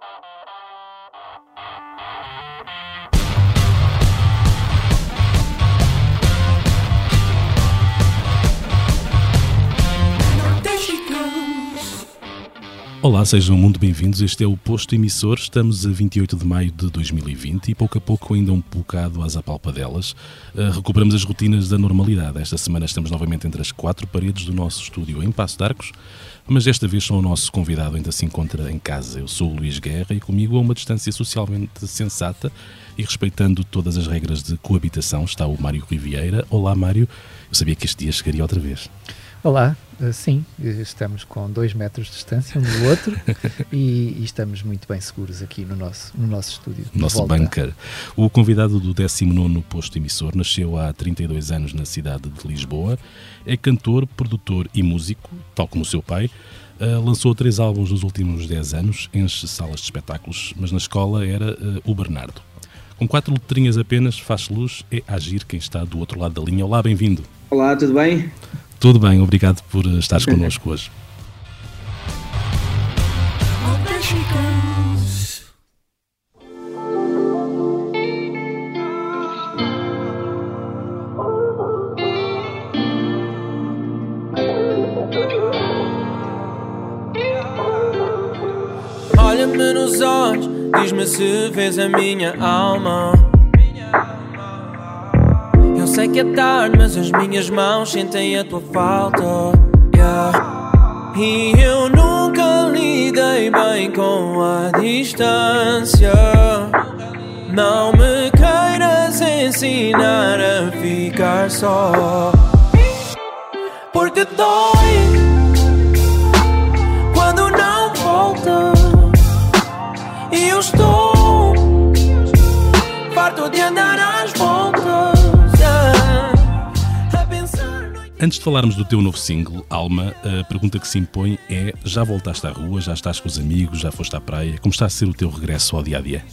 Thank you. Olá, sejam muito bem-vindos. Este é o Posto Emissor. Estamos a 28 de maio de 2020 e pouco a pouco, ainda um bocado às apalpadelas, uh, recuperamos as rotinas da normalidade. Esta semana estamos novamente entre as quatro paredes do nosso estúdio em Passo de Arcos, mas desta vez só o nosso convidado ainda se encontra em casa. Eu sou o Luís Guerra e comigo a uma distância socialmente sensata e respeitando todas as regras de coabitação está o Mário Rivieira. Olá, Mário. Eu sabia que este dia chegaria outra vez. Olá, sim, estamos com dois metros de distância um do outro e, e, estamos muito bem seguros aqui no nosso, no nosso estúdio. Nosso volta. bunker. O convidado do 19 posto emissor nasceu há 32 anos na cidade de Lisboa, é cantor, produtor e músico, tal como o seu pai. Uh, lançou três álbuns nos últimos 10 anos, enche salas de espetáculos, mas na escola era uh, o Bernardo. Com quatro letrinhas apenas, faz luz, é agir quem está do outro lado da linha. Olá, bem-vindo. Olá, tudo bem? Tudo bem, obrigado por estares connosco hoje. Olha-me nos olhos, diz-me se vês a minha alma sei que é tarde, mas as minhas mãos sentem a tua falta. Yeah. E eu nunca lidei bem com a distância. Não me queiras ensinar a ficar só. Porque dói Antes de falarmos do teu novo single, Alma, a pergunta que se impõe é: já voltaste à rua, já estás com os amigos, já foste à praia? Como está a ser o teu regresso ao dia a dia?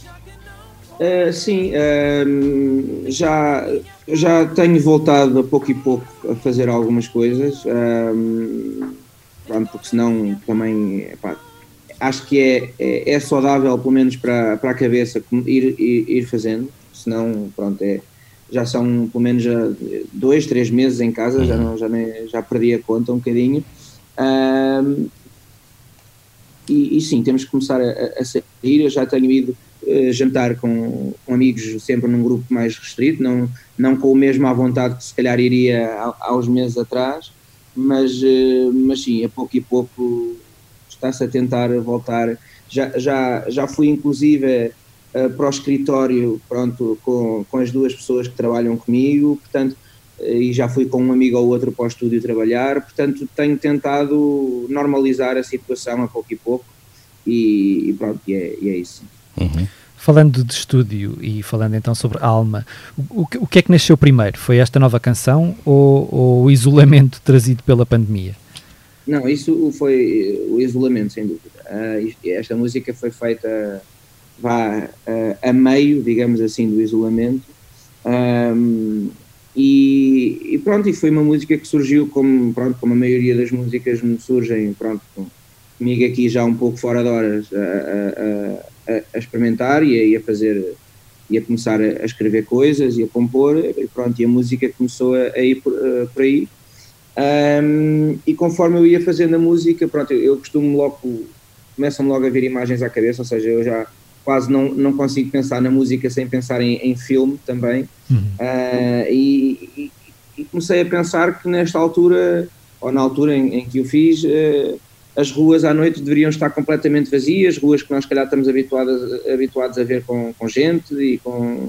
Uh, sim, uh, já, já tenho voltado a pouco e pouco a fazer algumas coisas, uh, porque senão também epá, acho que é, é, é, saudável, pelo menos para, para a cabeça, ir, ir, ir fazendo, senão pronto, é, já são pelo menos já dois, três meses em casa, uhum. já, não, já, nem, já perdi a conta um bocadinho. Um, e, e, sim, temos que começar a, a sair. Eu já tenho ido uh, jantar com, com, amigos sempre num grupo mais restrito, não, não com o mesmo à vontade que se calhar iria há, há uns meses atrás, mas, uh, mas sim, a pouco e pouco está-se a tentar voltar. Já, já, já fui inclusive uh, para o escritório, pronto, com, com as duas pessoas que trabalham comigo, portanto, uh, e já fui com um amigo ou outro para o estúdio trabalhar, portanto, tenho tentado normalizar a situação a pouco e pouco, e, e pronto, e é, e é isso. Uhum. Falando de estúdio e falando então sobre Alma, o, o, o que é que nasceu primeiro? Foi esta nova canção ou, ou o isolamento trazido pela pandemia? Não, isso foi o isolamento, sem dúvida. Uh, esta música foi feita vá uh, a meio, digamos assim, do isolamento. Um, e, e, pronto, e foi uma música que surgiu como, pronto, como a maioria das músicas me surgem, pronto, comigo aqui já um pouco fora de horas a, a, a, a experimentar e a, e a, fazer e a começar a, escrever coisas e a compor e pronto, e a música começou a, ir por, uh, por aí um, e conforme eu ia fazendo a música, pronto, eu, eu costumo logo, começam-me logo a vir imagens à cabeça, ou seja, eu já quase não, não consigo pensar na música sem pensar em, em filme também. Uhum. Uh, e, e, e, comecei a pensar que nesta altura, ou na altura em, em que o fiz, uh, as ruas à noite deveriam estar completamente vazias, ruas que nós, calhar, estamos habituados, habituados a ver com, com gente e com.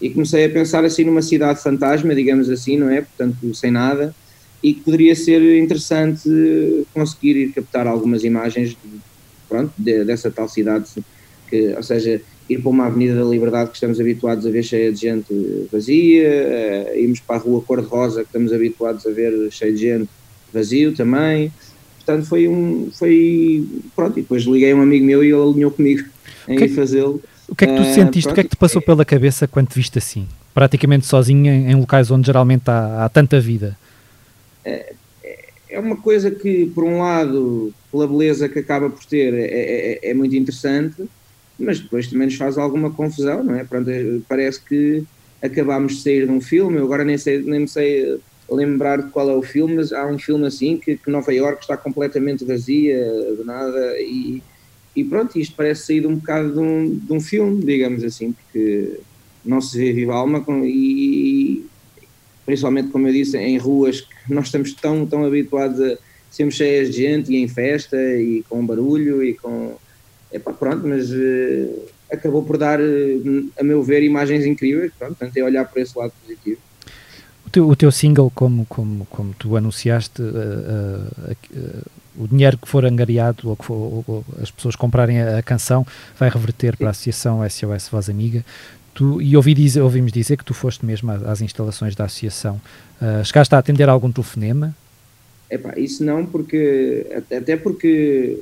E comecei a pensar assim numa cidade fantasma, digamos assim, não é? Portanto, sem nada, e que poderia ser interessante conseguir ir captar algumas imagens de, pronto, de, dessa tal cidade que, ou seja, ir para uma Avenida da Liberdade que estamos habituados a ver cheia de gente vazia, uh, irmos para a Rua Cor-de-Rosa que estamos habituados a ver cheia de gente vazio também. Portanto, foi um. Foi. Pronto, e depois liguei a um amigo meu e ele alinhou comigo em que, ir fazê-lo. O que é que tu uh, sentiste? Pronto, o que é que te passou pela cabeça quando te viste assim? Praticamente sozinho em, em locais onde geralmente há, há tanta vida? É, é uma coisa que, por um lado, pela beleza que acaba por ter, é, é, é muito interessante, mas depois também nos faz alguma confusão, não é? Pronto, parece que acabámos de sair de um filme, eu agora nem, sei, nem me sei lembrar de qual é o filme, mas há um filme assim que, que Nova York está completamente vazia, de nada, e, e pronto, isto parece sair um bocado de um, de um filme, digamos assim, porque não se vê viva alma e principalmente, como eu disse, em ruas que nós estamos tão, tão habituados a sermos cheias de gente e em festa e com barulho e com. Epá, pronto, mas uh, acabou por dar, uh, a meu ver, imagens incríveis. Pronto, tentei olhar por esse lado positivo. O teu, o teu single, como, como, como tu anunciaste, uh, o dinheiro que for angariado ou que for, ou as pessoas comprarem a, a canção vai reverter Sim. para a Associação SOS Voz Amiga. Tu, e ouvi dizer, ouvimos dizer que tu foste mesmo às instalações da associação. Uh, chegaste a atender algum telefonema? Epá, isso não, porque até porque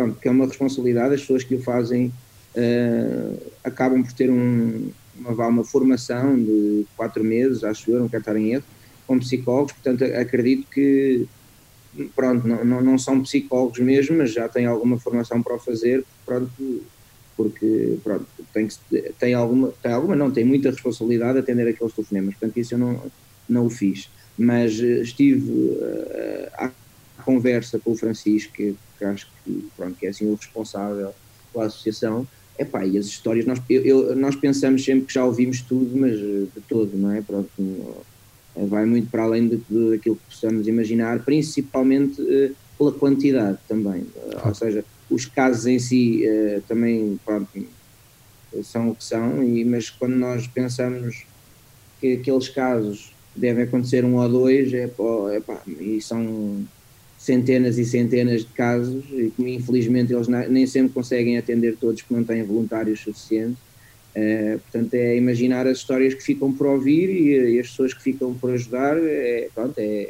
pronto, que é uma responsabilidade, as pessoas que o fazem uh, acabam por ter um, uma, uma formação de quatro meses, acho eu, não quero estar em erro, com psicólogos, portanto acredito que pronto, não, não, não são psicólogos mesmo, mas já têm alguma formação para o fazer, pronto, porque pronto, tem, que, tem, alguma, tem alguma, não, tem muita responsabilidade atender aqueles telefonemas, portanto isso eu não, não o fiz, mas eh, estive uh, conversa com o Francisco, que, acho que, pronto, que é assim o responsável pela associação, epá, e as histórias, nós, eu, eu, nós pensamos sempre que já ouvimos tudo, mas eh, de todo, não é? Pronto, vai muito para além de, daquilo que possamos imaginar, principalmente uh, pela quantidade também, uh, ou seja, os casos em si uh, também pronto, são o que são, e, mas quando nós pensamos que aqueles casos devem acontecer um ou dois, é, é pá, e são centenas e centenas de casos, e que infelizmente eles nem sempre conseguem atender todos porque não têm voluntários suficientes. Uh, portanto, é imaginar as histórias que ficam por ouvir e, e as pessoas que ficam por ajudar, é, pronto, é,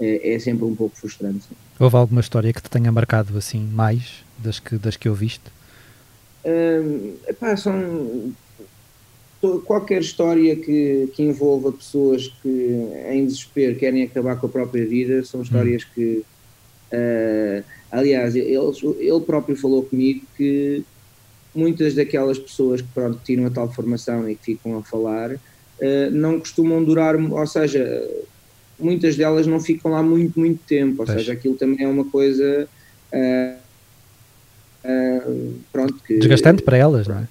é, é sempre um pouco frustrante. Houve alguma história que te tenha marcado assim mais das que, das que ouviste? Uh, epá, são qualquer história que, que envolva pessoas que em desespero querem acabar com a própria vida são histórias hum. que uh, aliás ele, ele próprio falou comigo que muitas daquelas pessoas que pronto tiram a tal formação e que ficam a falar uh, não costumam durar ou seja muitas delas não ficam lá muito, muito tempo, ou pois. seja, aquilo também é uma coisa uh, pronto, que, desgastante para elas, não é?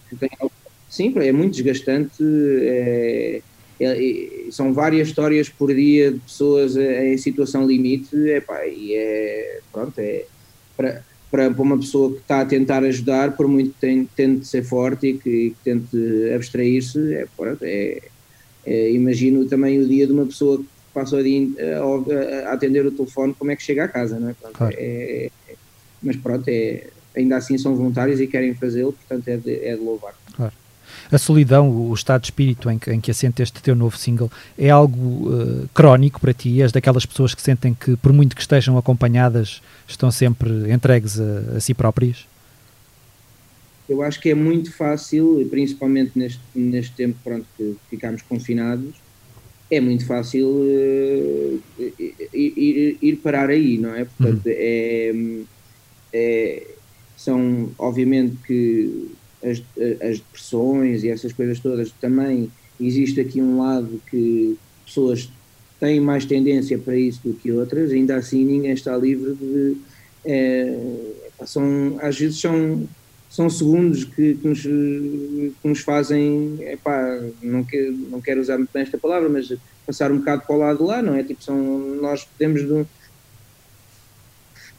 sim, é muito desgastante. É, é, é, são várias histórias por dia de pessoas em situação limite, epá, e é pronto, é para, para uma pessoa que está a tentar ajudar, por muito que tente ser forte e que, que tente abstrair-se, é, é, é, imagino também o dia de uma pessoa que passou a, a, a, atender o telefone, como é que chega a casa, não é? Pronto, claro. é, é mas pronto, é, ainda assim são voluntários e querem fazê-lo, portanto é de, é de louvar. Claro. A solidão, o estado de espírito em que, em que assenta este teu novo single, é algo uh, crónico para ti? És daquelas pessoas que sentem que, por muito que estejam acompanhadas, estão sempre entregues a, a si próprias? Eu acho que é muito fácil, principalmente neste, neste tempo pronto, que ficámos confinados, é muito fácil uh, ir, ir, parar aí, não é? Portanto, uhum. é, é, são obviamente que as, as depressões e essas coisas todas também existe aqui um lado que pessoas têm mais tendência para isso do que outras, ainda assim ninguém está livre de é, são, às vezes são são segundos que, que, nos, que nos fazem, epá, não, que, não quero usar muito bem esta palavra, mas passar um bocado para o lado de lá, não é? Tipo, são, nós podemos. De,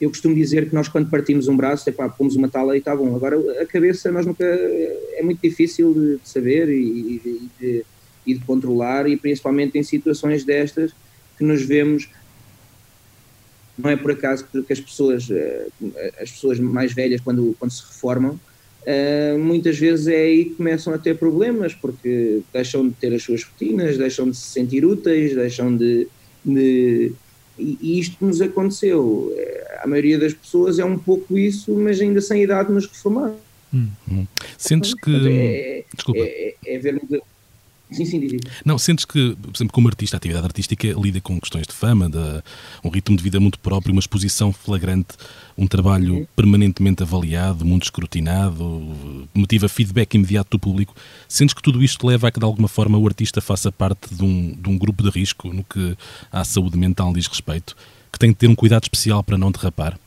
eu costumo dizer que nós, quando partimos um braço, epá, pomos uma tala e está bom. Agora, a cabeça, nós nunca. É muito difícil de, saber e, e, de, e de controlar, e principalmente em situações destas que nos vemos não é por acaso que as pessoas, eh, as pessoas mais velhas, quando, quando se reformam, Uh, muitas vezes é aí que começam a ter problemas, porque deixam de ter as suas rotinas, deixam de se sentir úteis, deixam de. de e, isto nos aconteceu. Eh, a maioria das pessoas é um pouco isso, mas ainda sem idade nos reformar. Hum, hum. Sentes que. É, Desculpa. É, é, é vermos Sim, sim, diz. Não, sentes que, por exemplo, como artista, a atividade artística lida com questões de fama, de, um ritmo de vida muito próprio, uma exposição flagrante, um trabalho permanentemente avaliado, muito escrutinado, motiva feedback imediato do público. Sentes que tudo isto leva a que, de alguma forma, o artista faça parte de um, de um grupo de risco no que à saúde mental diz respeito, que tem de ter um cuidado especial para não derrapar?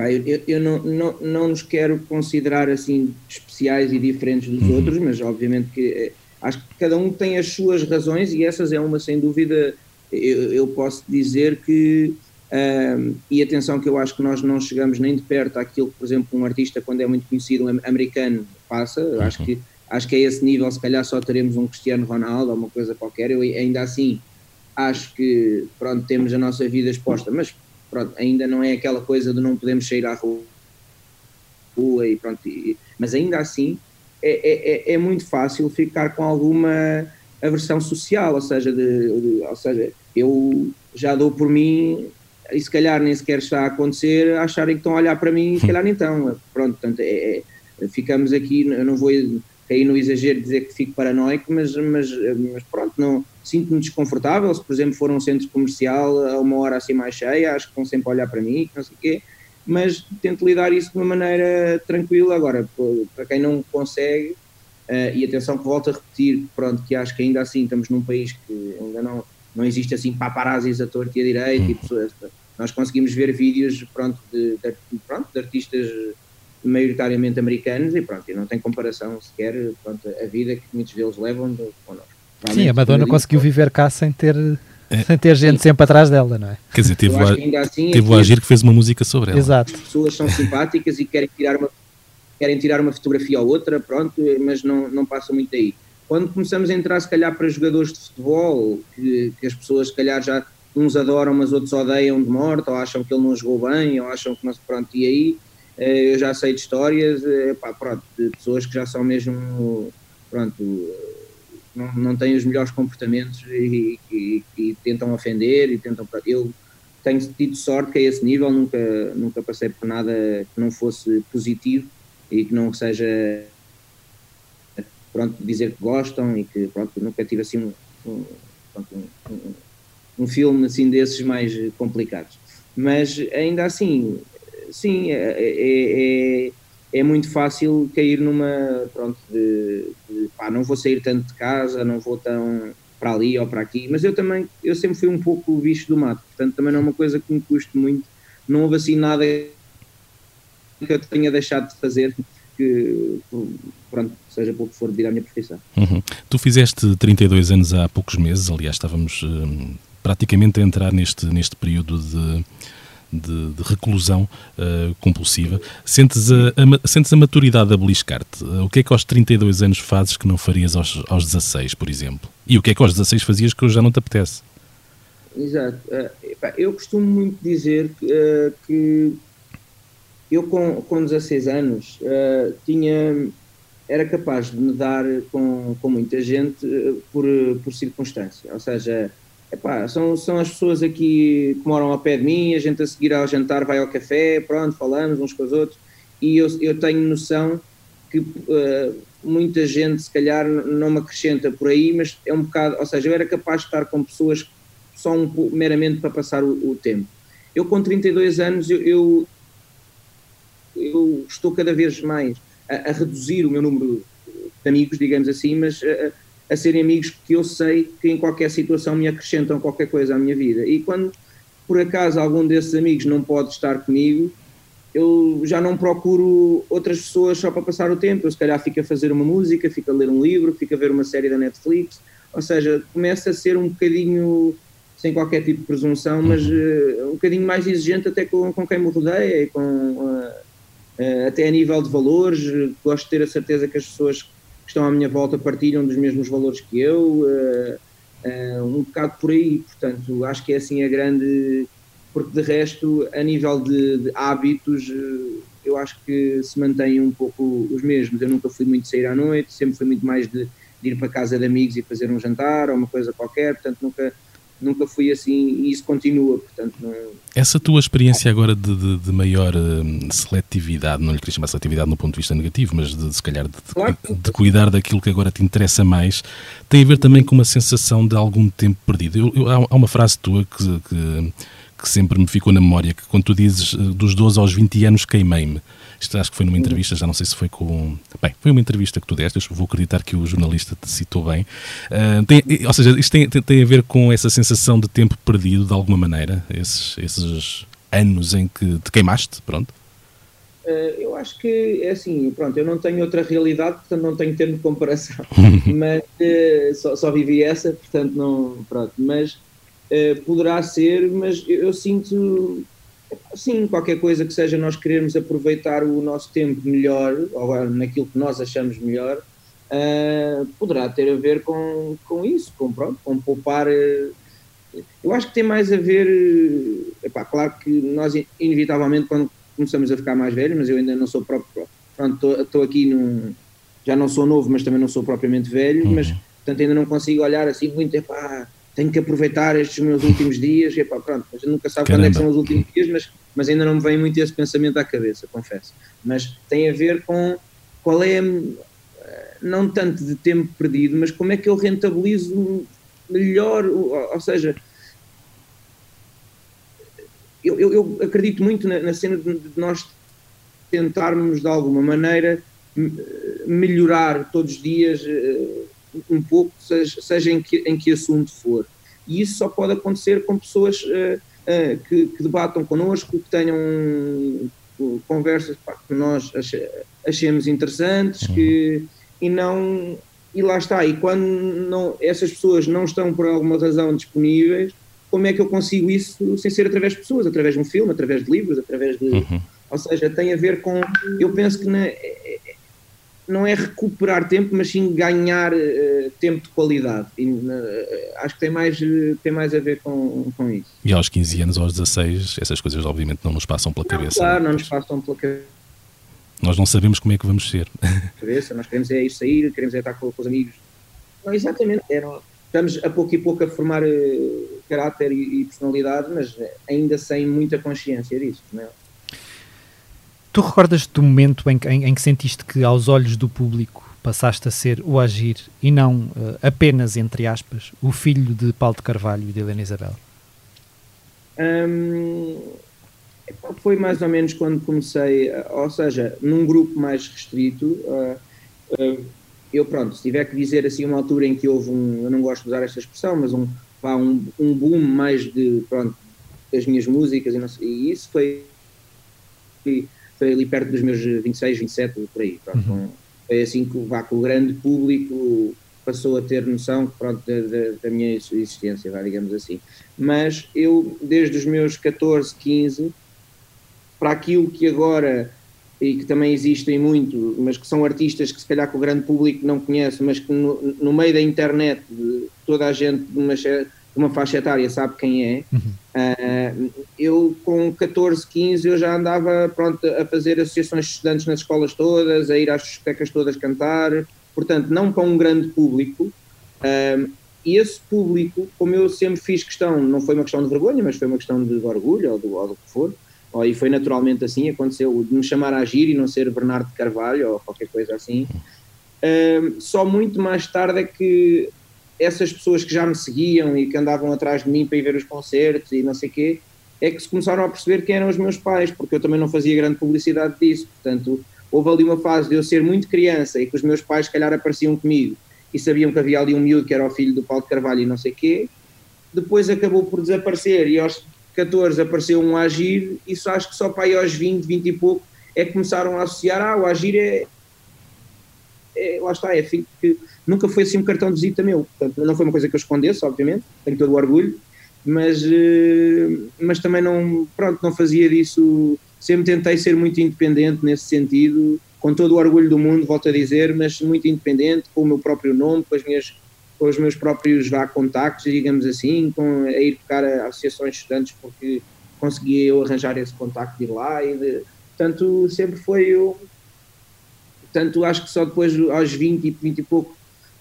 Pá, eu, eu não, não, não nos quero considerar assim especiais e diferentes dos uhum. outros, mas obviamente que eh, acho que cada um tem as suas razões e essas é uma sem dúvida. Eu, eu posso dizer que, um, e atenção, que eu acho que nós não chegamos nem de perto àquilo que, por exemplo, um artista, quando é muito conhecido, um americano, passa. Uhum. Acho, que, acho que a esse nível, se calhar, só teremos um Cristiano Ronaldo ou uma coisa qualquer. Eu ainda assim acho que, pronto, temos a nossa vida exposta, mas pronto, ainda não é aquela coisa de não podemos sair à rua e pronto, e, mas ainda assim é, é, é, muito fácil ficar com alguma aversão social, ou seja, de, de, ou seja, eu já dou por mim e se calhar nem sequer está a acontecer, acharem que estão a olhar para mim e se calhar então, pronto, portanto, é, é, ficamos aqui, eu não vou cair no exagero dizer que fico paranoico, mas, mas, mas pronto, não, sinto-me desconfortável, se por exemplo for um centro comercial a uma hora assim mais cheia, acho que estão sempre olhar para mim, não sei o quê, mas tento lidar isso de uma maneira tranquila. Agora, para quem não consegue, uh, e atenção que volto a repetir, pronto, que acho que ainda assim estamos num país que ainda não, não existe assim paparazzis a torto e a direita uhum. e pessoas, nós conseguimos ver vídeos, pronto, de, de, pronto, de artistas maioritariamente americanos e pronto, e não tem comparação sequer pronto, a vida que muitos deles levam de, connosco. Sim, a Madonna conseguiu viver cá sem ter, é. sem ter gente Sim. sempre atrás dela, não é? Quer dizer, teve, a, assim, teve o agir que fez uma música sobre ela. Exato. As pessoas são simpáticas e querem tirar uma, querem tirar uma fotografia ou outra, pronto, mas não, não passam muito daí. Quando começamos a entrar, se calhar, para jogadores de futebol, que, que as pessoas, se calhar, já uns adoram, mas outros odeiam de morte, ou acham que ele não jogou bem, ou acham que não se. Pronto, e aí eu já sei de histórias, pá, pronto, de pessoas que já são mesmo. Pronto não, não têm os melhores comportamentos e, e, e, tentam ofender e tentam. Eu tenho tido sorte que a esse nível nunca, nunca passei por nada que não fosse positivo e que não seja pronto, dizer que gostam e que pronto, nunca tive assim um, um, um, um filme assim desses mais complicados. Mas ainda assim, sim, é, é, é é muito fácil cair numa, pronto, de, de pá, não vou sair tanto de casa, não vou tão para ali ou para aqui, mas eu também, eu sempre fui um pouco o bicho do mato, portanto também não é uma coisa que me custe muito, não houve assim nada que eu tenha deixado de fazer que, pronto, seja pouco for devido à minha profissão. Uhum. Tu fizeste 32 anos há poucos meses, aliás estávamos hum, praticamente a entrar neste, neste período de de, de reclusão uh, compulsiva. Sentes a, a, sentes a maturidade a beliscar-te? Uh, o que é que aos 32 anos fazes que não farias aos, aos 16, por exemplo? E o que é que aos 16 fazias que hoje já não te apetece? Exato. Uh, eu costumo muito dizer que, que eu com, com 16 anos tinha era capaz de me dar com, com muita gente por, por circunstância, ou seja, Epá, são, são as pessoas aqui que moram ao pé de mim, a gente a seguir ao jantar vai ao café, pronto, falamos uns com os outros, e eu, eu tenho noção que uh, muita gente se calhar não me acrescenta por aí, mas é um bocado, ou seja, eu era capaz de estar com pessoas só um, meramente para passar o, o, tempo. Eu com 32 anos, eu, eu, eu estou cada vez mais a, a, reduzir o meu número de amigos, digamos assim, mas... Uh, a serem amigos que eu sei que em qualquer situação me acrescentam qualquer coisa à minha vida. E quando por acaso algum desses amigos não pode estar comigo, eu já não procuro outras pessoas só para passar o tempo. Eu se calhar fico a fazer uma música, fico a ler um livro, fico a ver uma série da Netflix. Ou seja, começa a ser um bocadinho, sem qualquer tipo de presunção, mas uh, um bocadinho mais exigente até com, com quem me rodeia, com, uh, até a nível de valores. Gosto de ter a certeza que as pessoas estão à minha volta partilham dos mesmos valores que eu, uh, uh, um bocado por aí, portanto, acho que é assim a grande. Porque de resto, a nível de, de hábitos, uh, eu acho que se mantêm um pouco os mesmos. Eu nunca fui muito sair à noite, sempre fui muito mais de, de ir para casa de amigos e fazer um jantar ou uma coisa qualquer, portanto, nunca. Nunca fui assim e isso continua, portanto não... Essa tua experiência agora de, de, de maior hum, seletividade, não lhe queria chamar seletividade no ponto de vista negativo, mas de, se calhar de, Claro. de cuidar daquilo que agora te interessa mais, tem a ver também com uma sensação de algum tempo perdido. Eu- eu- há há uma frase tua que, que, que sempre me ficou na memória, que quando tu dizes eh, dos 12 aos 20 anos queimei-me. Isto acho que foi numa entrevista, já não sei se foi com. Bem, foi uma entrevista que tu deste, vou acreditar que o jornalista te citou bem. Ah, tem- ou seja, isto tem, tem, tem a ver com essa sensação de tempo perdido, de alguma maneira, esses, esses anos em que te queimaste, pronto. Eh, eu acho que é assim, pronto, eu não tenho outra realidade, portanto não tenho termo de comparação, mas eh, só, só vivi essa, portanto não, pronto, mas eh, poderá ser, mas eu, eu sinto, sim, qualquer coisa que seja nós querermos aproveitar o nosso tempo melhor, ou naquilo que nós achamos melhor, eh, poderá ter a ver com, com isso, com, pronto, com poupar... eh, eu acho que tem mais a ver, eh, epá, claro que nós inevitavelmente quando começamos a ficar mais velhos, mas eu ainda não sou próprio. Pronto, estou aqui num. Já não sou novo, mas também não sou propriamente velho, Uhum. mas portanto ainda não consigo olhar assim muito, epá, tenho que aproveitar estes meus últimos dias, epá, pronto, a gente nunca sabe quando é que Caramba. são os últimos dias, mas, mas ainda não me vem muito esse pensamento à cabeça, confesso. Mas tem a ver com qual é, eh, não tanto de tempo perdido, mas como é que eu rentabilizo melhor, ou, seja, eu, eu, eu acredito muito na, na cena de, de nós tentarmos de alguma maneira me- melhorar todos os dias eh, um pouco, seja, seja em, que, em que assunto for. E isso só pode acontecer com pessoas eh, eh, que, que debatam connosco, que tenham conversas pá, que nós ache- achemos interessantes que, e não e lá está, e quando não, essas pessoas não estão por alguma razão disponíveis, como é que eu consigo isso sem ser através de pessoas, através de um filme, através de livros, através de. Uhum. Ou seja, tem a ver com. Eu penso que na- não é recuperar tempo, mas sim ganhar eh, tempo de qualidade. E, eh, acho que tem mais, eh, tem mais a ver com, com isso. E aos 15 anos, aos 16, essas coisas obviamente não nos passam pela Não, cabeça. claro, não né? nos passam pela Nós não sabemos como é que vamos ser. cabeça, nós queremos é ir sair, queremos é estar com, com os amigos. Não, exatamente, é, não- estamos a pouco e pouco a formar caráter e, e personalidade, mas ainda sem muita consciência disso. Não é? Tu recordas do momento em que, em, em que sentiste que, aos olhos do público, passaste a ser o Agir e não eh, apenas, entre aspas, o filho de Paulo de Carvalho e de Helena Isabel? Epá, foi mais ou menos quando comecei, ah, ou seja, num grupo mais restrito. ah, ah, eu, pronto, se tiver que dizer assim uma altura em que houve um, eu não gosto de usar esta expressão, mas um, pá, um, um boom mais de, pronto, das minhas músicas e, não e isso foi, foi, foi ali perto dos meus 26, 27, por aí. Pronto, com- foi assim que, vá, que o grande público passou a ter noção pronto, da, da- da minha existência, vá, digamos assim mas eu, desde os meus 14, 15, para aquilo que agora, e que também existem muito, mas que são artistas que se calhar que o grande público não conhece, mas que no, no meio da internet toda a gente de uma, xe- de uma faixa etária sabe quem é, ah, eu com 14, 15 eu já andava pronto, a fazer associações de estudantes nas escolas todas, a ir às discotecas todas cantar, portanto não para um grande público, ah, e esse público, como eu sempre fiz questão, não foi uma questão de vergonha, mas foi uma questão de orgulho ou do, ou do que for, ou, e foi naturalmente assim, aconteceu de me chamar a agir e não ser Bernardo de Carvalho ou qualquer coisa assim. Ahm, só muito mais tarde é que essas pessoas que já me seguiam e que andavam atrás de mim para ir ver os concertos e não sei o quê, é que se começaram a perceber quem eram os meus pais, porque eu também não fazia grande publicidade disso. Portanto, houve ali uma fase de eu ser muito criança e que os meus pais, se calhar, apareciam comigo e sabiam que havia ali um miúdo que era o filho do Paulo de Carvalho e não sei o quê. Depois acabou por desaparecer e aos 14 apareceu um Agir, isso acho que só para aí aos 20, 20 e pouco é que começaram a associar, ah, o Agir é, é lá está, é filho que nunca foi assim um cartão de visita meu, portanto não foi uma coisa que eu escondesse, obviamente, tenho todo o orgulho, mas, eh, mas também não, pronto, não fazia disso, sempre tentei ser muito independente nesse sentido, com todo o orgulho do mundo, volto a dizer, mas muito independente, com o meu próprio nome, com, as minhas, com os meus próprios vá, contactos, digamos assim, com, a ir tocar a associações de estudantes porque conseguia eu arranjar esse contacto de ir lá, e de, portanto sempre foi eu, portanto acho que só depois aos 20 e 20 e pouco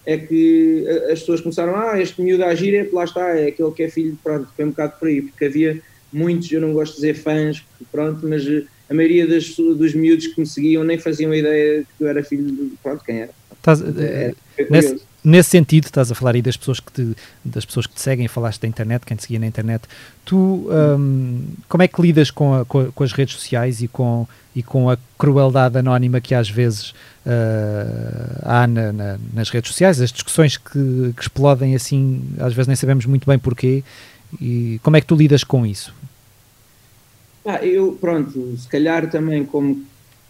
é que as pessoas começaram, ah, este miúdo a agir, é, lá está, é aquele que é filho, pronto, foi um bocado por aí, porque havia muitos, eu não gosto de dizer fãs, pronto, mas a maioria das, dos miúdos que me seguiam nem faziam ideia que eu era filho de, pronto, quem era. Estás, é, é nesse, nesse, sentido, estás a falar aí das pessoas que te, das pessoas que te seguem, falaste da internet, quem te seguia na internet, tu um, como é que lidas com, a, com, com, as redes sociais e com, e com a crueldade anónima que às vezes uh, há na, na, nas redes sociais, as discussões que, que explodem assim, às vezes nem sabemos muito bem porquê, e como é que tu lidas com isso? Ah, eu, pronto, se calhar também como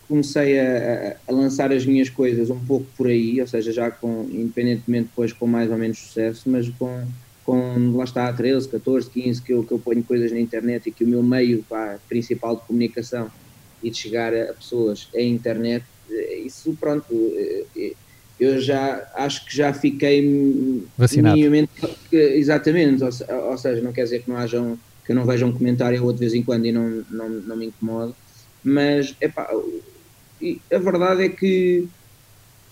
comecei a, a, lançar as minhas coisas um pouco por aí, ou seja, já com, independentemente depois com mais ou menos sucesso, mas com, com lá está, 13, 14, 15, que eu, que eu ponho coisas na internet e que o meu meio pá, principal de comunicação e de chegar a pessoas é a internet, eh, isso pronto, eh, eh, eu já acho que já fiquei vacinado. Minimamente, exatamente, ou, ou, seja, não quer dizer que não hajam que eu não veja um comentário ou de vez em quando e não, não, não me incomodo, mas epá, a verdade é que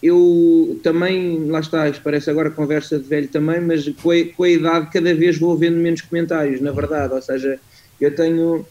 eu também, lá está, parece agora conversa de velho também, mas com a, com a idade cada vez vou vendo menos comentários, na verdade, ou seja, eu tenho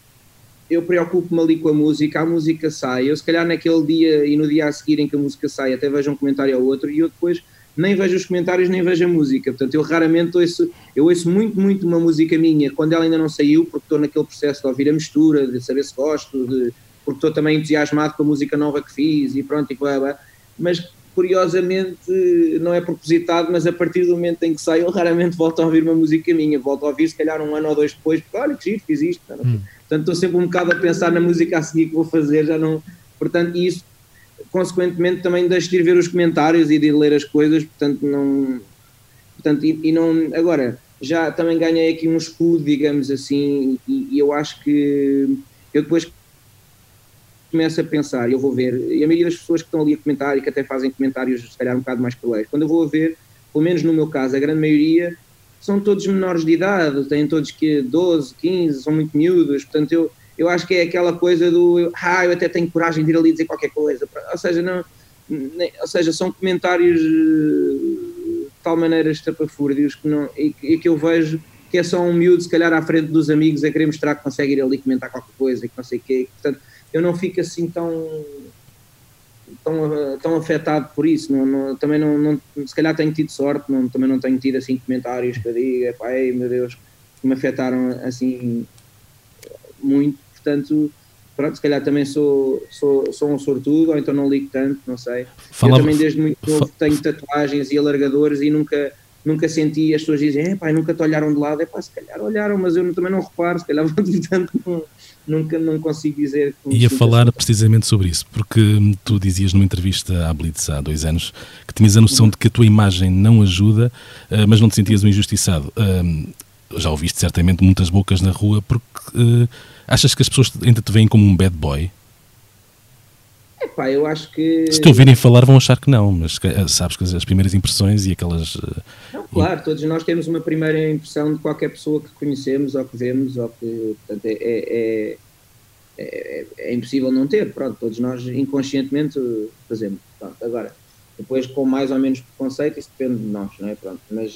eu preocupo-me ali com a música, a música sai, eu se calhar naquele dia e no dia a seguir em que a música sai até vejo um comentário ou outro e eu depois nem vejo os comentários nem vejo a música, portanto eu raramente ouço, eu ouço muito, muito uma música minha quando ela ainda não saiu, porque estou naquele processo de ouvir a mistura, de saber se gosto, de, porque estou também entusiasmado com a música nova que fiz e pronto, e blá, blá. mas curiosamente não é propositado, mas a partir do momento em que sai eu raramente volto a ouvir uma música minha, volto a ouvir se calhar um ano ou dois depois, porque olha que giro, fiz isto, hum. Portanto, estou sempre um bocado a pensar na música a seguir que vou fazer, já não. Portanto, isso, consequentemente, também deixo de ir ver os comentários e de ler as coisas, portanto, não. Portanto, e, e não. Agora, já também ganhei aqui um escudo, digamos assim, e, e eu acho que eu depois começo a pensar, eu vou ver, e a maioria das pessoas que estão ali a comentar e que até fazem comentários, se calhar, um bocado mais cruéis, quando eu vou a ver, pelo menos no meu caso, a grande maioria são todos menores de idade, têm todos que 12, 15, são muito miúdos, portanto eu, eu acho que é aquela coisa do ah, eu até tenho coragem de ir ali dizer qualquer coisa, ou seja, não, nem, ou seja, são comentários de tal maneira estapafúrdios que não, e, e, que eu vejo que é só um miúdo, se calhar à frente dos amigos, a querer mostrar que consegue ir ali comentar qualquer coisa e que não sei o quê, portanto eu não fico assim tão tão, tão afetado por isso. Não, não, também não, não, se calhar tenho tido sorte, não, também não tenho tido assim comentários que eu diga, pai, meu Deus, que me afetaram assim muito. Portanto, pronto, se calhar também sou, sou, sou um sortudo, ou então não ligo tanto, não sei. Falava, eu também desde muito novo tenho tatuagens e alargadores e nunca nunca senti as pessoas dizem, é pá, nunca te olharam de lado, é pá, se calhar olharam, mas eu também não reparo, se calhar portanto não, nunca não consigo dizer. Ia falar precisamente sobre isso, porque tu dizias numa entrevista à Blitz há dois anos que tinhas a noção de que a tua imagem não ajuda, eh, mas não te sentias um injustiçado. Já ouviste certamente muitas bocas na rua porque eh, achas que as pessoas ainda te veem como um bad boy? Epá, eu acho que. Se te ouvirem falar, vão achar que não, mas sabes que as primeiras impressões e aquelas. Eh, claro, todos nós temos uma primeira impressão de qualquer pessoa que conhecemos ou que vemos, ou que. Portanto, é, é, é, é impossível não ter, pronto, todos nós inconscientemente fazemos. Pronto, agora, depois com mais ou menos preconceito, isso depende de nós, não é? Pronto, mas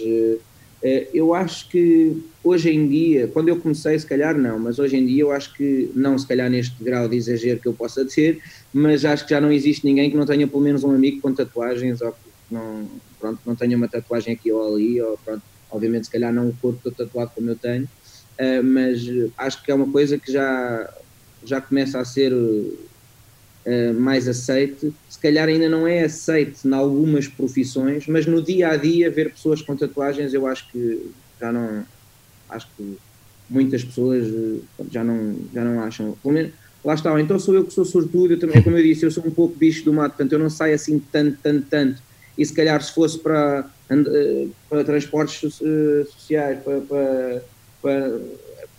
eh, eu acho que hoje em dia, quando eu comecei, se calhar não, mas hoje em dia eu acho que, não se calhar neste grau de exagero que eu possa ter, mas acho que já não existe ninguém que não tenha pelo menos um amigo com tatuagens ou que não, pronto, não tenha uma tatuagem aqui ou ali, ou pronto, obviamente se calhar não o corpo todo tatuado como eu tenho, uh, mas acho que é uma coisa que já, já começa a ser uh, mais aceite, se calhar ainda não é aceite em algumas profissões, mas no dia a dia ver pessoas com tatuagens eu acho que já não acho que muitas pessoas uh, já não, já não acham, pelo menos lá está, então sou eu que sou sortudo, eu também, como eu disse, eu sou um pouco bicho do mato, portanto eu não saio assim tanto, tanto, tanto, e se calhar se fosse para, eh, para transportes eh, sociais, para, para, para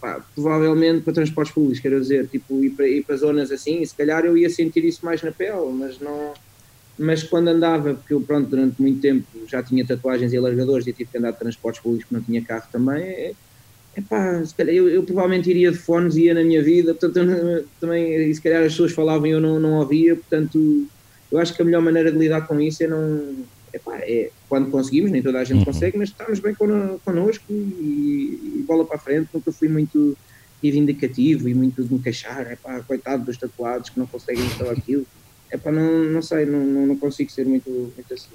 pá, provavelmente para transportes públicos, quero dizer, tipo, ir para, ir para zonas assim, e se calhar eu ia sentir isso mais na pele, mas não mas quando andava, porque eu pronto, durante muito tempo já tinha tatuagens e alargadores e tive que andar de transportes públicos porque não tinha carro também, é, Epá, se calhar eu, eu, provavelmente iria de fones, ia na minha vida, portanto eu, também, se calhar as pessoas falavam e eu não, não ouvia, portanto eu acho que a melhor maneira de lidar com isso é não, epá, é, quando conseguimos, nem toda a gente uhum. consegue, mas estamos bem connosco e, e, bola para a frente. Nunca fui muito reivindicativo e muito de me queixar, é pá, coitado dos tatuados que não conseguem isto ou aquilo. É pá, não, não sei, não, não, não consigo ser muito, muito assim.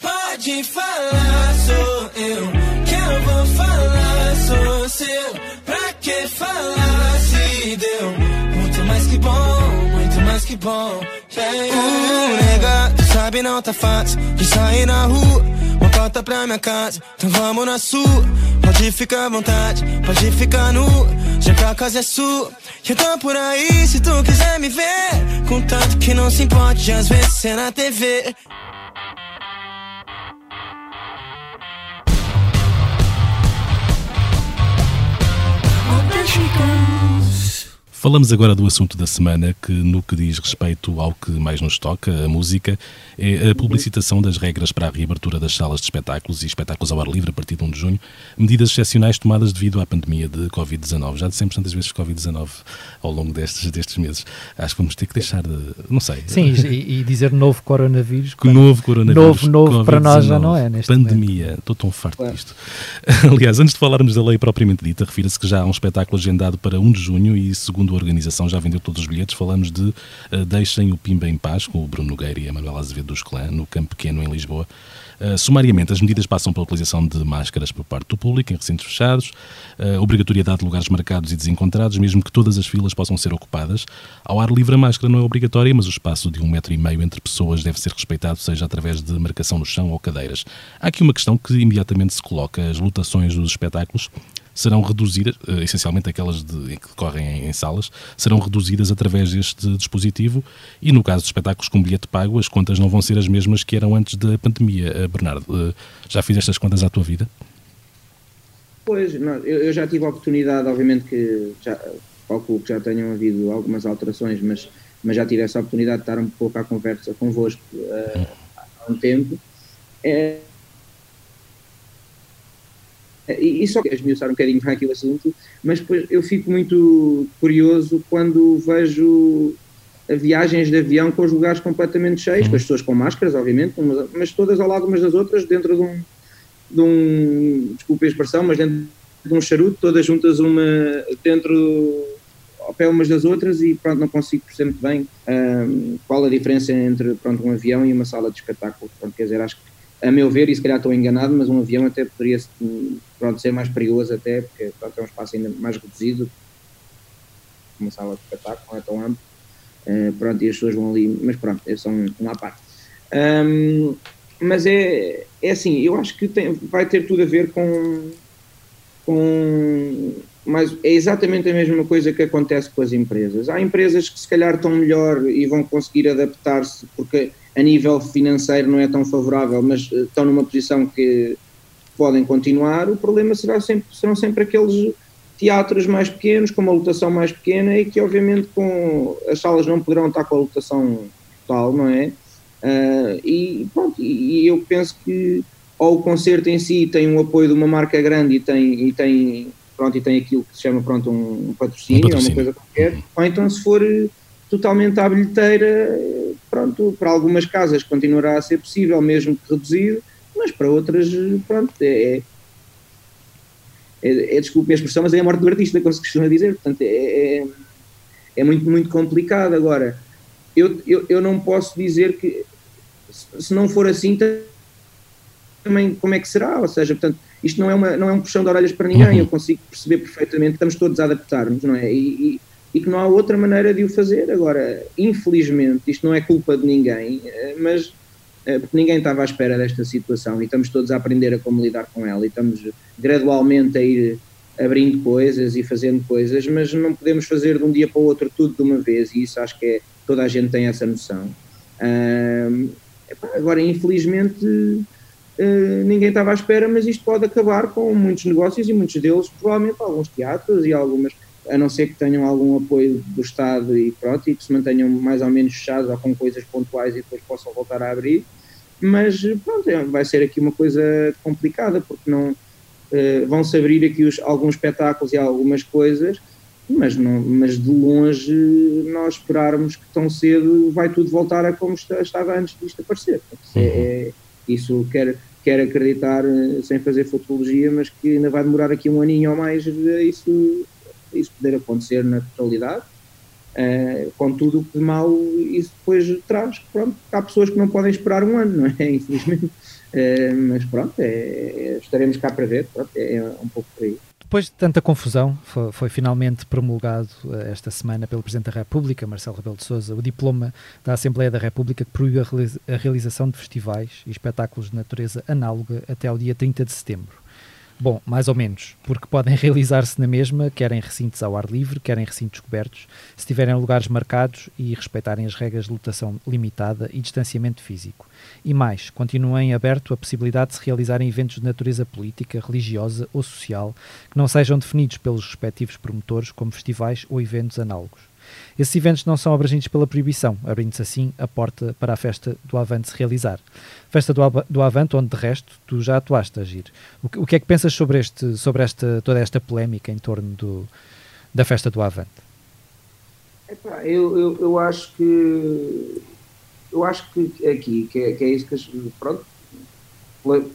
Pode falar, sou eu. Que eu vou falar, sou seu. Pra que falar se deu? Muito mais que bom, mais que bom. Yeah, Uh, nega, tu sabe não tá fácil de sair na rua. Uma porta pra minha casa, então vamos na sua. Pode ficar à vontade, pode ficar nu. Já que a casa é sua. Eu tô por aí se tu quiser me ver. Contanto que não se importe, às vezes ser na TV. Falamos agora do assunto da semana, que no que diz respeito ao que mais nos toca, a música, é a publicitação das regras para a reabertura das salas de espetáculos e espetáculos ao ar livre a partir de 1 de junho, medidas excepcionais tomadas devido à pandemia de Covid-19. Já dissemos tantas vezes Covid-19 ao longo destes, destes meses. Acho que vamos ter que deixar de. Não sei. Sim, e, e dizer novo coronavírus. Que novo coronavírus. Novo, novo para nós já não é. Neste pandemia. Momento. Estou tão farto claro. disto. Aliás, antes de falarmos da lei propriamente dita, refira-se que já há um espetáculo agendado para 1 de junho e, segundo segundo a organização, já vendeu todos os bilhetes. Falamos de uh, Deixem o Pimba em Paz, com o Bruno Nogueira e a Manuela Azevedo dos Clã, no Campo Pequeno, em Lisboa. Uh, sumariamente, as medidas passam pela utilização de máscaras por parte do público em recintos fechados, uh, obrigatoriedade de lugares marcados e desencontrados, mesmo que todas as filas possam ser ocupadas. Ao ar livre, a máscara não é obrigatória, mas o espaço de um metro e meio entre pessoas deve ser respeitado, seja através de marcação no chão ou cadeiras. Há aqui uma questão que imediatamente se coloca: as lotações dos espetáculos serão reduzidas, eh, essencialmente aquelas de, que decorrem em, salas, serão reduzidas através deste dispositivo e no caso de espetáculos com bilhete pago, as contas não vão ser as mesmas que eram antes da pandemia. Eh, Bernardo, eh, já fizeste as contas à tua vida? Pois, não, eu, eu, já tive a oportunidade, obviamente que já, calculo que já tenham havido algumas alterações, mas, mas já tive essa oportunidade de estar um pouco à conversa convosco uh, há um tempo. É, e, e só esmiuçar um bocadinho aqui o assunto, mas depois eu fico muito curioso quando vejo viagens de avião com os lugares completamente cheios, uhum. com as pessoas com máscaras, obviamente, mas todas ao lado umas das outras, dentro de um, de um desculpe a expressão, mas dentro de um charuto, todas juntas uma dentro ao pé umas das outras e pronto, não consigo perceber muito bem um, qual a diferença entre pronto, um avião e uma sala de espetáculo. Pronto, quer dizer, acho que a meu ver, e se calhar estou enganado, mas um avião até poderia pronto, ser mais perigoso até, porque pronto, é um espaço ainda mais reduzido, uma sala de espetáculo, não é tão amplo, uh, pronto, e as pessoas vão ali, mas pronto, é só um, uma parte. Um, mas é, é assim, eu acho que tem, vai ter tudo a ver com, com mas é exatamente a mesma coisa que acontece com as empresas. Há empresas que se calhar estão melhor e vão conseguir adaptar-se porque a nível financeiro não é tão favorável, mas eh, estão numa posição que podem continuar, o problema será sempre, serão sempre aqueles teatros mais pequenos, com uma lotação mais pequena e que obviamente com as salas não poderão estar com a lotação total, não é? Uh, e pronto, e, eu penso que ou o concerto em si tem um apoio de uma marca grande e tem, e tem, pronto, e tem aquilo que se chama pronto, um, patrocínio, um patrocínio. ou uma coisa qualquer, ou então se for totalmente à bilheteira, pronto, para algumas casas continuará a ser possível, mesmo que reduzido, mas para outras, pronto, é, é, é, é desculpe a expressão, mas é a morte do artista, como se costuma dizer, portanto, é, é, é muito, muito complicado. Agora, eu, eu, eu não posso dizer que, se não for assim, também como é que será, ou seja, portanto, isto não é, uma, não é um puxão de orelhas para ninguém, uhum. eu consigo perceber perfeitamente, estamos todos a adaptar-nos, não é? E, e que não há outra maneira de o fazer. Agora, infelizmente, isto não é culpa de ninguém, eh, mas eh, porque ninguém estava à espera desta situação e estamos todos a aprender a como lidar com ela e estamos gradualmente a ir abrindo coisas e fazendo coisas, mas não podemos fazer de um dia para o outro tudo de uma vez e isso acho que é, toda a gente tem essa noção. agora, infelizmente, uh, ninguém estava à espera, mas isto pode acabar com muitos negócios e muitos deles, provavelmente alguns teatros e algumas a não ser que tenham algum apoio do Estado e pronto, e que se mantenham mais ou menos fechados ou com coisas pontuais e depois possam voltar a abrir. Mas pronto, é, vai ser aqui uma coisa complicada, porque não uh, vão-se abrir aqui os, alguns espetáculos e algumas coisas, mas, não, mas de longe nós esperarmos que tão cedo vai tudo voltar a como estava antes disto aparecer. É, uhum. É, Isso quer, quer acreditar, uh, sem fazer futurologia, mas que ainda vai demorar aqui um aninho ou mais isso, isso poder acontecer na totalidade. Uh, o que de mal isso depois traz. Pronto, há pessoas que não podem esperar um ano, não é? Infelizmente. Uh, mas pronto, é, é, estaremos cá para ver. Pronto, é, é um pouco por aí. Depois de tanta confusão, foi, foi, finalmente promulgado uh, esta semana pelo Presidente da República, Marcelo Rebelo de Sousa, o diploma da Assembleia da República que proíbe a realização de festivais e espetáculos de natureza análoga até ao dia 30 de setembro. Bom, mais ou menos, porque podem realizar-se na mesma, quer em recintos ao ar livre, quer em recintos cobertos, se tiverem lugares marcados e respeitarem as regras de lotação limitada e distanciamento físico. E mais, continuem aberto a possibilidade de se realizarem eventos de natureza política, religiosa ou social que não sejam definidos pelos respectivos promotores como festivais ou eventos análogos. Esses eventos não são abrangidos pela proibição, abrindo-se assim a porta para a festa do Avante se realizar. Festa do, do Avante, onde de resto tu já atuaste a agir. O, o que é que pensas sobre, este, sobre esta, toda esta polémica em torno do, da festa do Avante? Epá, eu, eu, eu acho que eu acho que aqui que é, que é isso que pronto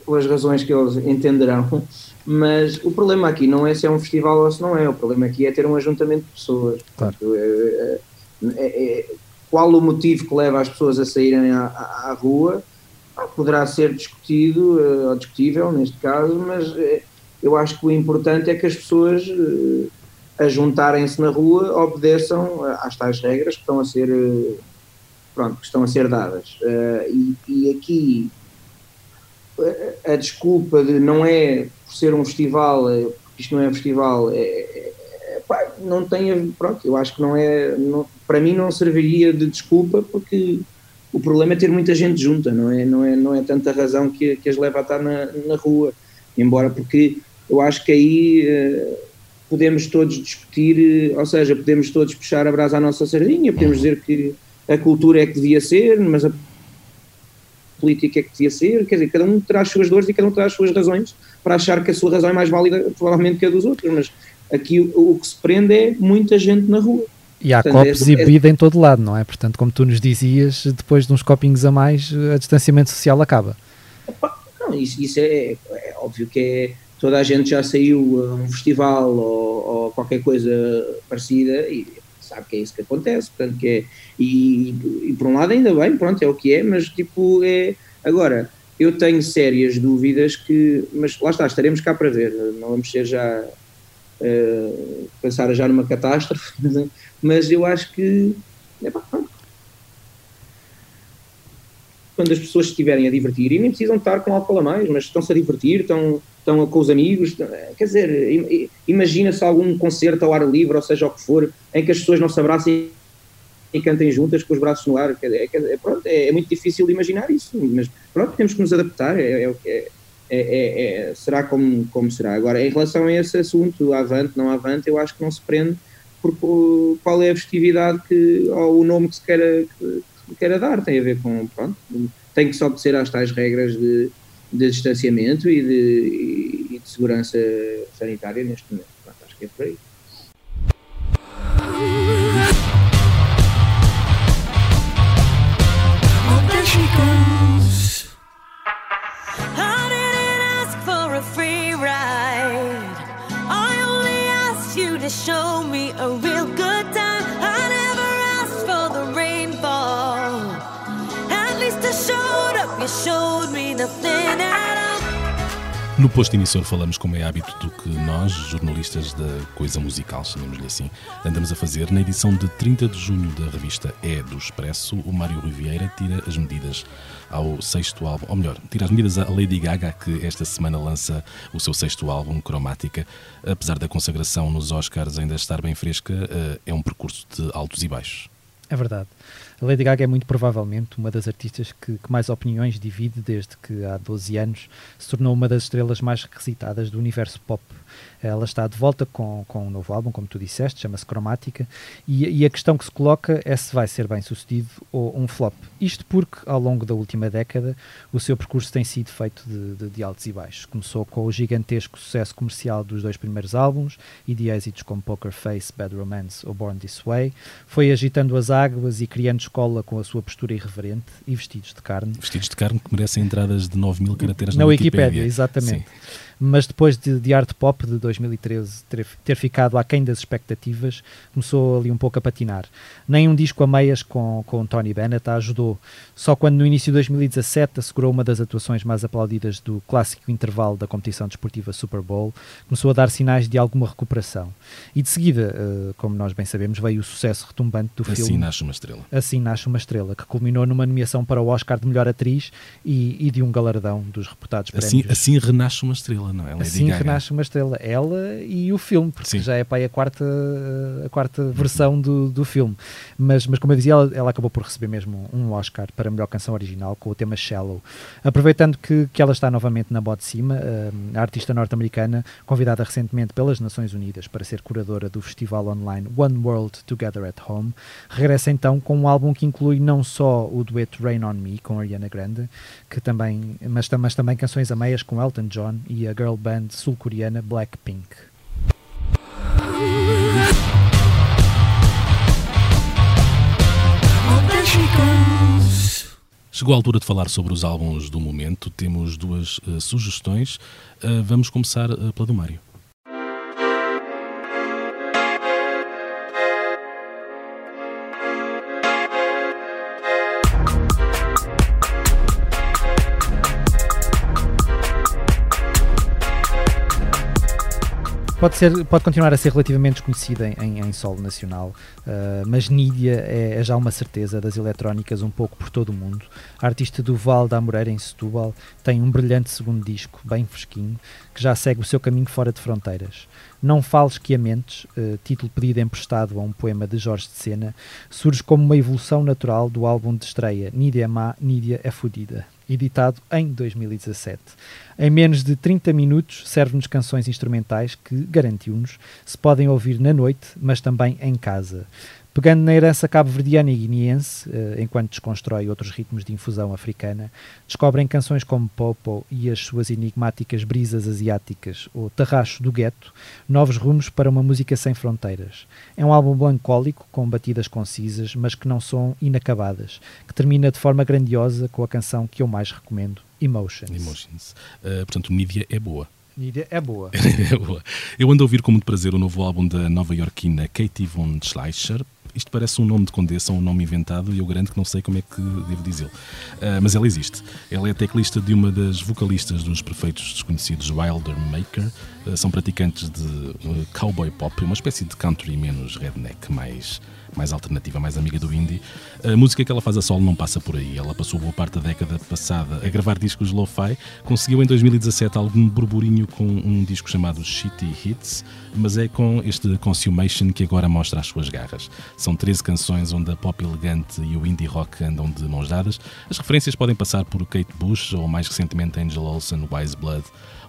pelas razões que eles entenderão mas o problema aqui não é se é um festival ou se não é, o problema aqui é ter um ajuntamento de pessoas. Claro. É, é, é, é, qual o motivo que leva as pessoas a saírem à, à rua? Ah, poderá ser discutido, uh, ou discutível neste caso, mas uh, eu acho que o importante é que as pessoas uh, ajuntarem-se na rua obedeçam às tais regras que estão a ser, pronto, que estão a ser dadas. E, e aqui a desculpa de não é por ser um festival, é, porque isto não é um festival, é, é, é, pá, não tem, pronto, eu acho que não é, não, para mim não serviria de desculpa porque o problema é ter muita gente junta, não é, não é, não é tanta razão que, que as leva a estar na, na rua, embora porque eu acho que aí uh, podemos todos discutir, uh, ou seja, podemos todos puxar a brasa à nossa sardinha, podemos dizer que a cultura é que devia ser, mas a política é que devia ser, quer dizer, cada um terá as suas dores e cada um terá as suas razões para achar que a sua razão é mais válida provavelmente que a dos outros, mas aqui o, o que se prende é muita gente na rua. E há Portanto, copos é, e bebida é, em todo lado, não é? Portanto, como tu nos dizias, depois de uns copinhos a mais, a distanciamento social acaba. Não, isso, isso é, é, óbvio que é, toda a gente já saiu a um festival ou, ou, qualquer coisa parecida e sabe que é isso que acontece, portanto que é, e, e por um lado ainda bem, pronto, é o que é, mas tipo, é, agora, eu tenho sérias dúvidas que, mas lá está, estaremos cá para ver, não vamos ser já uh, pensar já numa catástrofe, mas eu acho que é pá, quando as pessoas estiverem a divertir e nem precisam estar com álcool a mais, mas estão-se a divertir, estão, estão com os amigos, quer dizer, imagina-se algum concerto ao ar livre, ou seja, o que for, em que as pessoas não se abracem e cantem juntas com os braços no ar. É, é, pronto, é, é, muito difícil imaginar isso, mas pronto, temos que nos adaptar. É, é, é, é, é será como, como será. Agora, em relação a esse assunto, avante, não avante, eu acho que não se prende por qual é a festividade que, ou o nome que se queira, que, que queira dar. Tem a ver com, pronto, tem que só obedecer às tais regras de, de distanciamento e de, de segurança sanitária neste momento. Pronto, acho que é por aí. No posto emissor falamos, como é hábito, do que nós, jornalistas da coisa musical, chamemos-lhe assim, andamos a fazer. Na edição de 30 de junho da revista É do Expresso, o Mário Riviera tira as medidas ao sexto álbum, ou melhor, tira as medidas à Lady Gaga, que esta semana lança o seu sexto álbum, Cromática. Apesar da consagração nos Oscars ainda estar bem fresca, eh, é um percurso de altos e baixos. É verdade. A Lady Gaga é muito provavelmente uma das artistas que, que, mais opiniões divide desde que há 12 anos se tornou uma das estrelas mais requisitadas do universo pop. Ela está de volta com, com um novo álbum, como tu disseste, chama-se Cromática, e, e, a questão que se coloca é se vai ser bem sucedido ou um flop. Isto porque, ao longo da última década, o seu percurso tem sido feito de, de, de altos e baixos. Começou com o gigantesco sucesso comercial dos dois primeiros álbuns e de êxitos como Poker Face, Bad Romance ou Born This Way, foi agitando as águas e criando escola com a sua postura irreverente e vestidos de carne. Vestidos de carne que merecem entradas de 9 mil caracteres na, na Wikipédia. Wikipédia. exatamente. Sim. Mas depois de, de Art Pop de 2013 ter, ter ficado aquém das expectativas, começou ali um pouco a patinar. Nem um disco a meias com, com Tony Bennett a ajudou. Só quando no início de 2017 assegurou uma das atuações mais aplaudidas do clássico intervalo da competição desportiva Super Bowl, começou a dar sinais de alguma recuperação. E de seguida, uh, como nós bem sabemos, veio o sucesso retumbante do assim filme. Assim nasce uma estrela. Assim nasce uma estrela, que culminou numa nomeação para o Oscar de melhor atriz e, e de um galardão dos reportados assim, prémios. Assim renasce uma estrela, não é? Lady assim Gaga. renasce uma estrela. Ela e o filme, porque Sim. já é a quarta, a quarta versão do, do filme. Mas, mas como eu dizia, ela, ela acabou por receber mesmo um Oscar para melhor canção original com o tema Shallow. Aproveitando que, que ela está novamente na bote de cima, a artista norte-americana, convidada recentemente pelas Nações Unidas para ser curadora do festival online One World Together at Home, regressa então com um álbum que inclui não só o dueto Rain on Me com Ariana Grande, que também, mas, mas também canções a meias com Elton John e a girl band sul-coreana Blackpink. Chegou a altura de falar sobre os álbuns do momento. Temos duas uh, sugestões. Uh, vamos começar uh, pela do Mário. Pode, ser, pode continuar a ser relativamente desconhecida em, em solo nacional, uh, mas Nídia é, é, já uma certeza das eletrónicas um pouco por todo o mundo. A artista do Val da Amoreira, em Setúbal, tem um brilhante segundo disco, bem fresquinho, que já segue o seu caminho fora de fronteiras. Não Fales Que a Mentes, uh, título pedido emprestado a um poema de Jorge de Sena, surge como uma evolução natural do álbum de estreia Nídia é Má, Nídia é Fodida, editado em 2017. Em menos de 30 minutos, serve-nos canções instrumentais que, garantiu-nos, se podem ouvir na noite, mas também em casa. Pegando na herança cabo-verdiana e guineense, eh, enquanto desconstrói outros ritmos de infusão africana, descobrem canções como Popo e as suas enigmáticas brisas asiáticas, ou Tarracho do Gueto, novos rumos para uma música sem fronteiras. É um álbum melancólico, com batidas concisas, mas que não são inacabadas, que termina de forma grandiosa com a canção que eu mais recomendo, Emotions. Emotions. Uh, portanto, Nídia é boa. Nídia é boa. é boa. Eu ando a ouvir com muito prazer o novo álbum da nova-iorquina Katie von Schleicher. Isto parece um nome de condessa, um nome inventado, e eu garanto que não sei como é que devo dizê-lo. Uh, mas ela existe. Ela é teclista de uma das vocalistas dos perfeitos desconhecidos Wilder Maker. Uh, são praticantes de uh, cowboy pop, uma espécie de country menos redneck, mais mais alternativa, mais amiga do indie. A música que ela faz a solo não passa por aí. Ela passou boa parte da década passada a gravar discos lo-fi, conseguiu em 2017 algum burburinho com um disco chamado Shitty Hits, mas é com este Consumation que agora mostra as suas garras. São 13 canções onde a pop elegante e o indie rock andam de mãos dadas. As referências podem passar por Kate Bush ou mais recentemente Angel Olsen, Wise Blood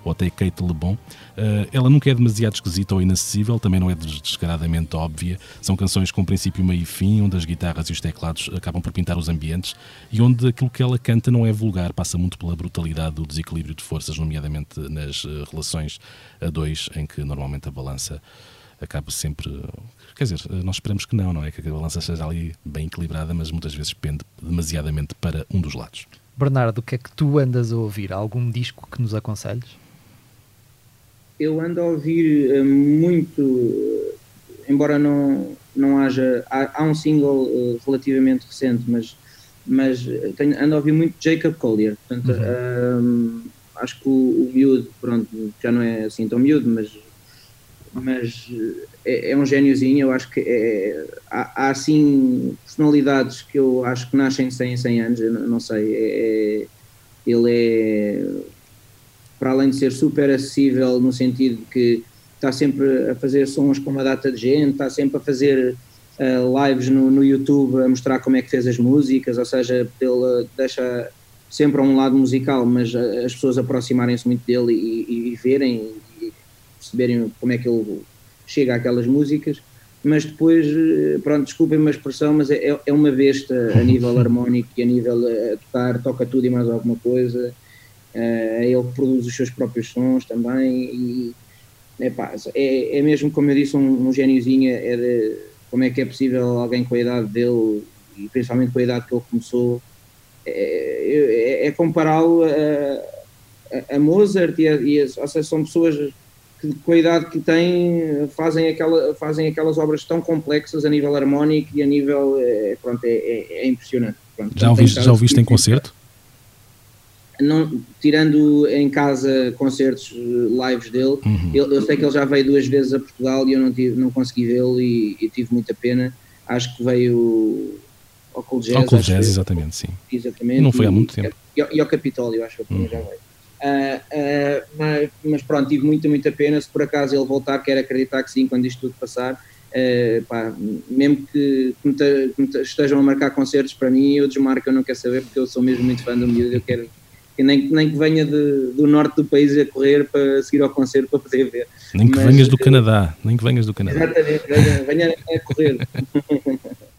ou até Kate Le Bon. Uh, ela nunca é demasiado esquisita ou inacessível, também não é descaradamente óbvia. São canções com princípio, meio e fim, onde as guitarras e os teclados acabam por pintar os ambientes e onde aquilo que ela canta não é vulgar, passa muito pela brutalidade do desequilíbrio de forças, nomeadamente nas uh, relações a dois, em que normalmente a balança acaba sempre. Quer dizer, nós esperamos que não, não é? Que a balança seja ali bem equilibrada, mas muitas vezes pende demasiadamente para um dos lados. Bernardo, o que é que tu andas a ouvir? Algum disco que nos aconselhes? Eu ando a ouvir uh, muito, uh, embora não, não haja. Há, há um single uh, relativamente recente, mas, mas tenho, ando a ouvir muito Jacob Collier. Portanto, uhum. acho que o, o miúdo, pronto, já não é assim tão miúdo, mas, mas é, é um gêniozinho. Eu acho que é, há, há assim personalidades que eu acho que nascem sem 100 anos, eu não, não sei. É, é, ele é além de ser super acessível no sentido de que está sempre a fazer sons com uma data de gente, está sempre a fazer uh, lives no, no, YouTube a mostrar como é que fez as músicas, ou seja, ele deixa sempre a um lado musical, mas as pessoas aproximarem-se muito dele e, e, verem e perceberem como é que ele chega àquelas músicas. Mas depois, pronto, desculpem-me a expressão, mas é, é uma besta a nível harmónico e a nível a tocar, toca tudo e mais alguma coisa é ele que produz os seus próprios sons também e epá, é, é mesmo como eu disse um, um gêniozinho é de como é que é possível alguém com a idade dele e principalmente com a idade que ele começou, é, é, é compará-lo a, a, Mozart, e, a, e a, ou seja, são pessoas que com a idade que têm fazem, aquela, fazem aquelas obras tão complexas a nível harmónico e a nível, é, pronto, é, é, é impressionante. Pronto, já ouviste, já ouviste em concerto? Não, tirando em casa concertos eh, lives dele, uhum. eu, eu, sei que ele já veio duas vezes a Portugal e eu não, tive, não consegui vê-lo e, e, tive muita pena. Acho que veio ao Cool Jazz. Ao Cool Jazz, exatamente, sim. Exatamente. Não foi há muito tempo. E, e, ao Capitólio, acho que uhum. já veio. Uh, uh, mas, mas, pronto, tive muita, muita pena. Se por acaso ele voltar, quero acreditar que sim, quando isto tudo passar. Uh, pá, mesmo que, que, me que me estejam a marcar concertos para mim, eu desmarco, eu não quero saber, porque eu sou mesmo muito fã do miúdo. Eu quero que nem, nem que venha de, do norte do país a correr para seguir ao concerto para poder ver. Nem que Mas, venhas do Canadá, nem que venhas do Canadá. Exatamente, venha, venha a correr.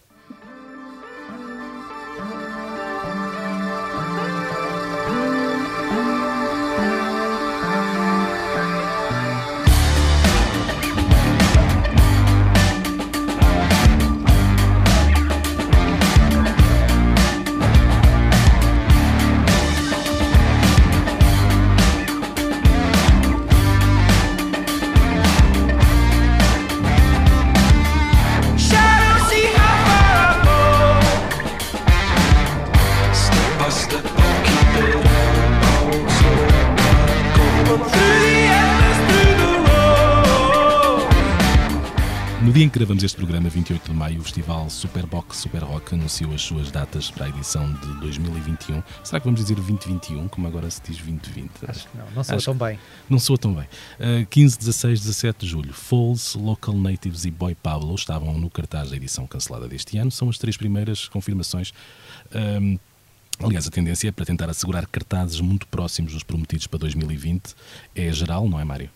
gravamos este programa, 28 de maio, o festival Superbox Super Rock anunciou as suas datas para a edição de 2021. Será que vamos dizer 2021, como agora se diz 2020? Acho que não, não soa tão bem. Não soa tão bem. Uh, 15, 16, 17 de julho, Falls, Local Natives e Boy Pablo estavam no cartaz da edição cancelada deste ano. São as três primeiras confirmações. Um, Aliás, a tendência é para tentar assegurar cartazes muito próximos dos prometidos para 2020. É geral, não é, Mário?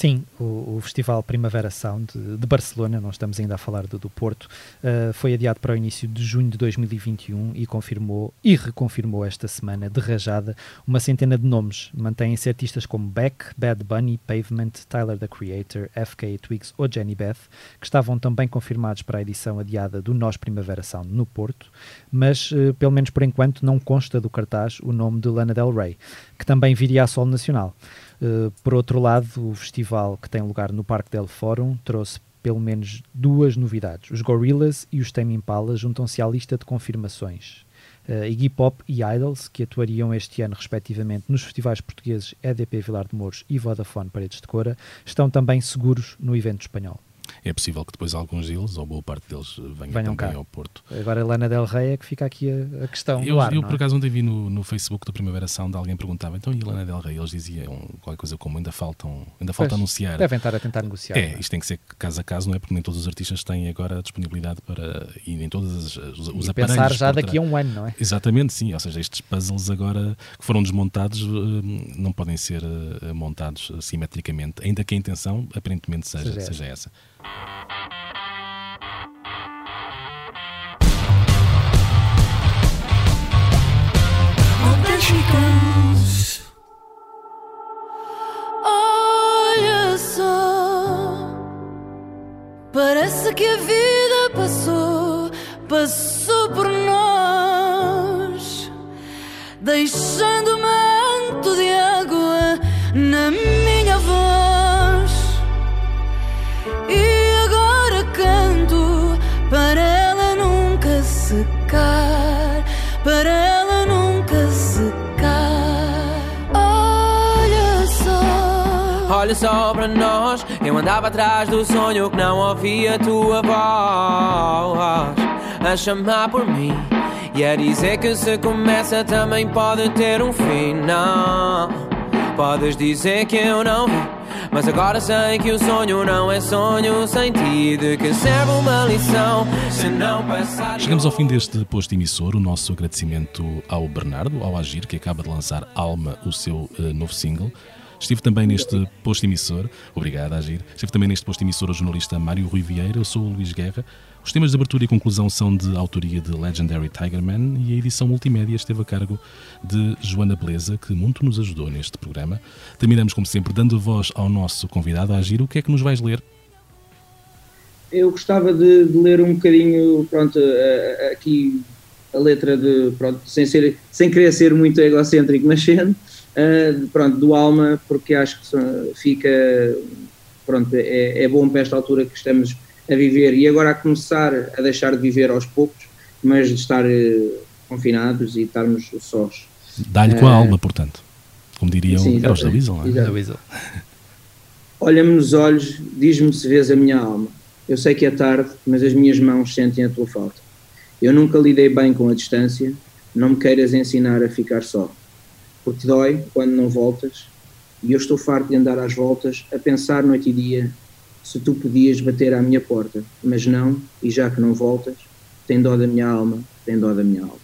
Sim, o, o, Festival Primavera Sound de Barcelona, não estamos ainda a falar do, do Porto, uh, foi adiado para o início de junho de 2021 e confirmou e reconfirmou esta semana de rajada uma centena de nomes. Mantêm-se artistas como Beck, Bad Bunny, Pavement, Tyler the Creator, FK Twigs ou Jenny Beth, que estavam também confirmados para a edição adiada do Nós Primavera Sound no Porto, mas uh, pelo menos por enquanto não consta do cartaz o nome de Lana Del Rey, que também viria a solo nacional. Uh, por outro lado, o festival que tem lugar no Parque del Fórum trouxe pelo menos duas novidades. Os Gorillaz e os Tame Impala juntam-se à lista de confirmações. Uh, Iggy Pop e Idols, que atuariam este ano respectivamente nos festivais portugueses EDP Vilar de Mouros e Vodafone Paredes de Cora, estão também seguros no evento espanhol é possível que depois alguns deles, ou boa parte deles, venham, venham também cá. ao Porto. Agora, Lana Del Rey é que fica aqui a, a questão. Eu, ar, eu por é? acaso, ontem vi no, no Facebook da Primavera Sound, alguém perguntava, então e Lana Del Rey? Eles diziam qualquer coisa como ainda faltam, ainda falta anunciar. Devem estar a tentar negociar. É, é, isto tem que ser caso a caso, não é? Porque nem todos os artistas têm agora a disponibilidade para. e nem todos os, os, os e aparelhos. pensar já daqui a um ano, não é? Exatamente, sim. Ou seja, estes puzzles agora que foram desmontados eh, não podem ser eh, montados simetricamente, ainda que a intenção aparentemente seja, seja, seja essa. Olha só, parece que a vida passou, passou por nós, deixando olha só para nós. Eu andava atrás do sonho que não ouvia a tua voz a chamar por mim. E a dizer que se começa também pode ter um fim. Não, podes dizer que eu não vi. Mas agora sei que o sonho não é sonho sem ti. De que serve uma lição se não passar. Chegamos ao fim deste posto emissor. O nosso agradecimento ao Bernardo, ao Agir, que acaba de lançar Alma, o seu uh, novo single. Estive também neste posto emissor, obrigado, Agir. Estive também neste posto emissor o jornalista Mário Rui Vieira, eu sou o Luís Guerra. Os temas de abertura e conclusão são de autoria de Legendary Tigerman e a edição multimédia esteve a cargo de Joana Beleza, que muito nos ajudou neste programa. Terminamos, como sempre, dando voz ao nosso convidado a agir. O que é que nos vais ler? eu gostava de, de, ler um bocadinho, pronto, aqui a letra de, pronto, sem, ser, sem querer ser muito egocêntrico, mas sendo, uh, pronto, do Alma, porque acho que fica, pronto, é, é bom para esta altura que estamos a viver e agora a começar a deixar de viver aos poucos, mas de estar uh, confinados e estarmos sós. Dá-lhe com a alma, portanto, como diriam sim, era os da Weasel, não é? Olha-me nos olhos, diz-me se vês a minha alma. Eu sei que é tarde, mas as minhas mãos sentem a tua falta. Eu nunca lidei bem com a distância, não me queiras ensinar a ficar só. Porque dói quando não voltas, e eu estou farto de andar às voltas, a pensar noite e dia, se tu podias bater à minha porta, mas não, e já que não voltas, tem dó da minha alma, tem dó da minha alma.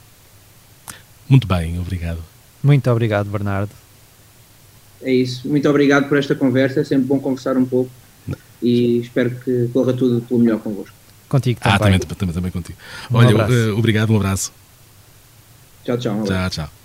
Muito bem, obrigado. Muito obrigado, Bernardo. É isso. Muito obrigado por esta conversa. É sempre bom conversar um pouco e espero que corra tudo pelo melhor convosco. Contigo também. Ah, também, também, também contigo. Um Olha, abraço. Uh, obrigado, um abraço. Tchau, tchau. Um tchau, tchau.